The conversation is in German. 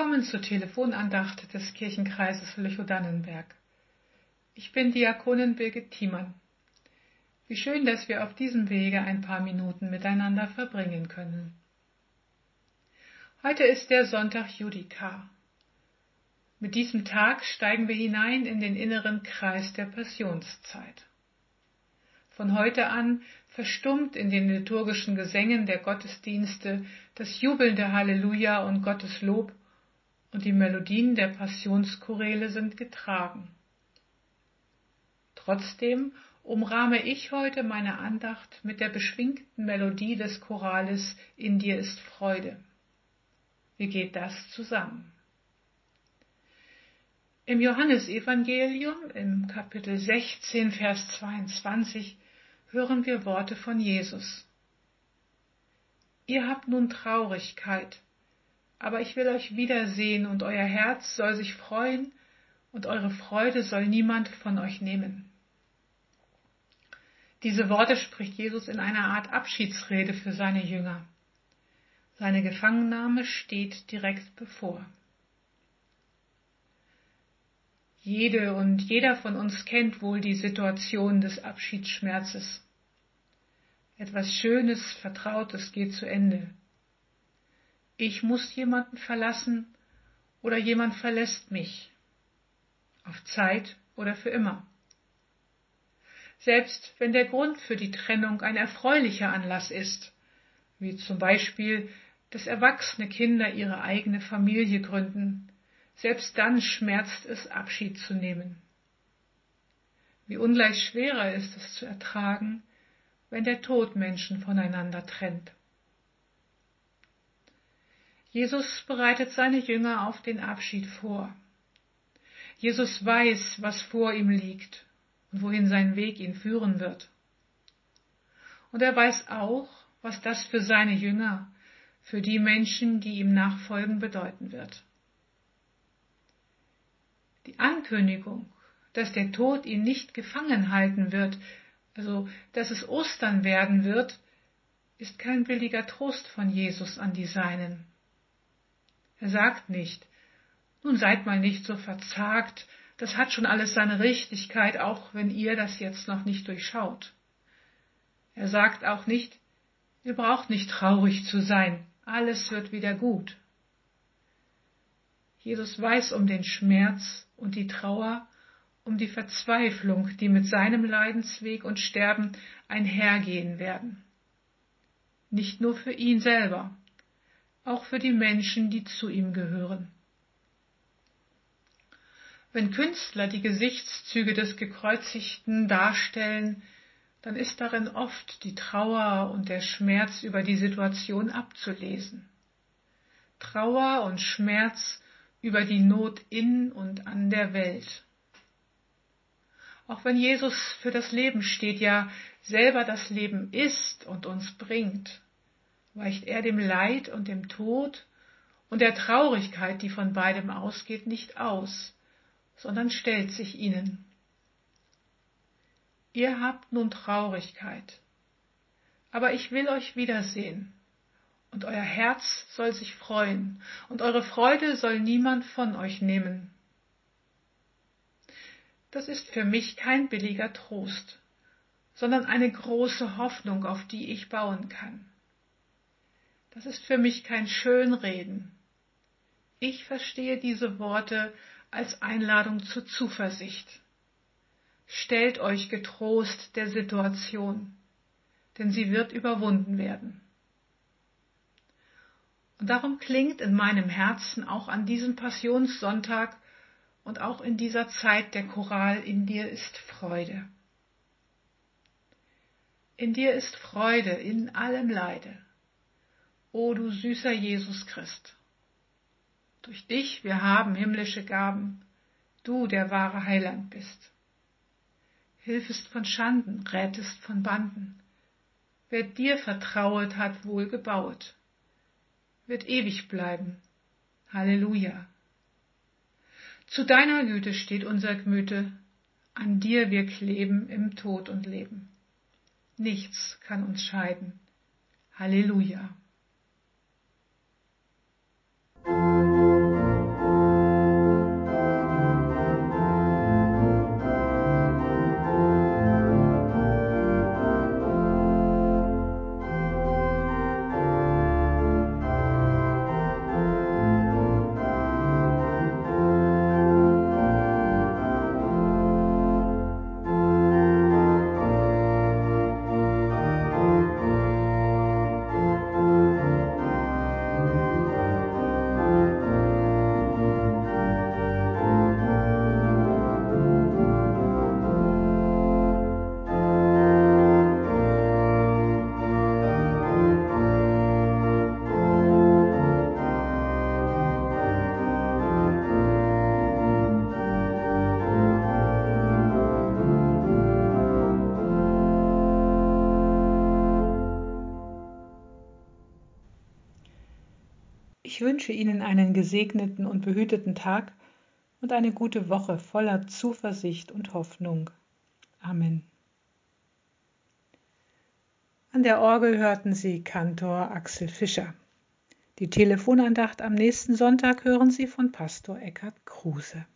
Willkommen zur Telefonandacht des Kirchenkreises Lüchow-Dannenberg. Ich bin Diakonin Birgit Thiemann. Wie schön, dass wir auf diesem Wege ein paar Minuten miteinander verbringen können. Heute ist der Sonntag Judika. Mit diesem Tag steigen wir hinein in den inneren Kreis der Passionszeit. Von heute an verstummt in den liturgischen Gesängen der Gottesdienste das jubelnde Halleluja und Gottes Lob und die Melodien der Passionschoräle sind getragen. Trotzdem umrahme ich heute meine Andacht mit der beschwingten Melodie des Chorales In dir ist Freude. Wie geht das zusammen? Im Johannesevangelium im Kapitel 16, Vers 22 hören wir Worte von Jesus. Ihr habt nun Traurigkeit, aber ich will euch wiedersehen und euer Herz soll sich freuen und eure Freude soll niemand von euch nehmen. Diese Worte spricht Jesus in einer Art Abschiedsrede für seine Jünger. Seine Gefangennahme steht direkt bevor. Jede und jeder von uns kennt wohl die Situation des Abschiedsschmerzes. Etwas Schönes, Vertrautes geht zu Ende. Ich muss jemanden verlassen oder jemand verlässt mich. Auf Zeit oder für immer. Selbst wenn der Grund für die Trennung ein erfreulicher Anlass ist, wie zum Beispiel, dass erwachsene Kinder ihre eigene Familie gründen, selbst dann schmerzt es, Abschied zu nehmen. Wie ungleich schwerer ist es zu ertragen, wenn der Tod Menschen voneinander trennt. Jesus bereitet seine Jünger auf den Abschied vor. Jesus weiß, was vor ihm liegt und wohin sein Weg ihn führen wird. Und er weiß auch, was das für seine Jünger, für die Menschen, die ihm nachfolgen, bedeuten wird. Die Ankündigung, dass der Tod ihn nicht gefangen halten wird, also dass es Ostern werden wird, ist kein billiger Trost von Jesus an die Seinen. Er sagt nicht, nun seid mal nicht so verzagt, das hat schon alles seine Richtigkeit, auch wenn ihr das jetzt noch nicht durchschaut. Er sagt auch nicht, ihr braucht nicht traurig zu sein, alles wird wieder gut. Jesus weiß um den Schmerz und die Trauer, um die Verzweiflung, die mit seinem Leidensweg und Sterben einhergehen werden. Nicht nur für ihn selber, auch für die Menschen, die zu ihm gehören. Wenn Künstler die Gesichtszüge des Gekreuzigten darstellen, dann ist darin oft die Trauer und der Schmerz über die Situation abzulesen. Trauer und Schmerz über die Not in und an der Welt. Auch wenn Jesus für das Leben steht, ja selber das Leben ist und uns bringt, weicht er dem Leid und dem Tod und der Traurigkeit, die von beidem ausgeht, nicht aus, sondern stellt sich ihnen. Ihr habt nun Traurigkeit, aber ich will euch wiedersehen und euer Herz soll sich freuen, und eure Freude soll niemand von euch nehmen. Das ist für mich kein billiger Trost, sondern eine große Hoffnung, auf die ich bauen kann. Das ist für mich kein Schönreden. Ich verstehe diese Worte als Einladung zur Zuversicht. Stellt euch getrost der Situation, denn sie wird überwunden werden. Und darum klingt in meinem Herzen auch an diesem Passionssonntag und auch in dieser Zeit der Choral In dir ist Freude. In dir ist Freude in allem Leide. O du süßer Jesus Christ. Durch dich wir haben himmlische Gaben, du der wahre Heiland bist. Hilfest von Schanden, rätest von Banden. Wer dir vertrauet, hat wohl gebauet wird ewig bleiben. Halleluja. Zu deiner Güte steht unser Gemüte, an dir wir kleben im Tod und Leben. Nichts kann uns scheiden. Halleluja. Ich wünsche Ihnen einen gesegneten und behüteten Tag und eine gute Woche voller Zuversicht und Hoffnung. Amen. An der Orgel hörten Sie Kantor Axel Fischer. Die Telefonandacht am nächsten Sonntag hören Sie von Pastor Eckhard Kruse.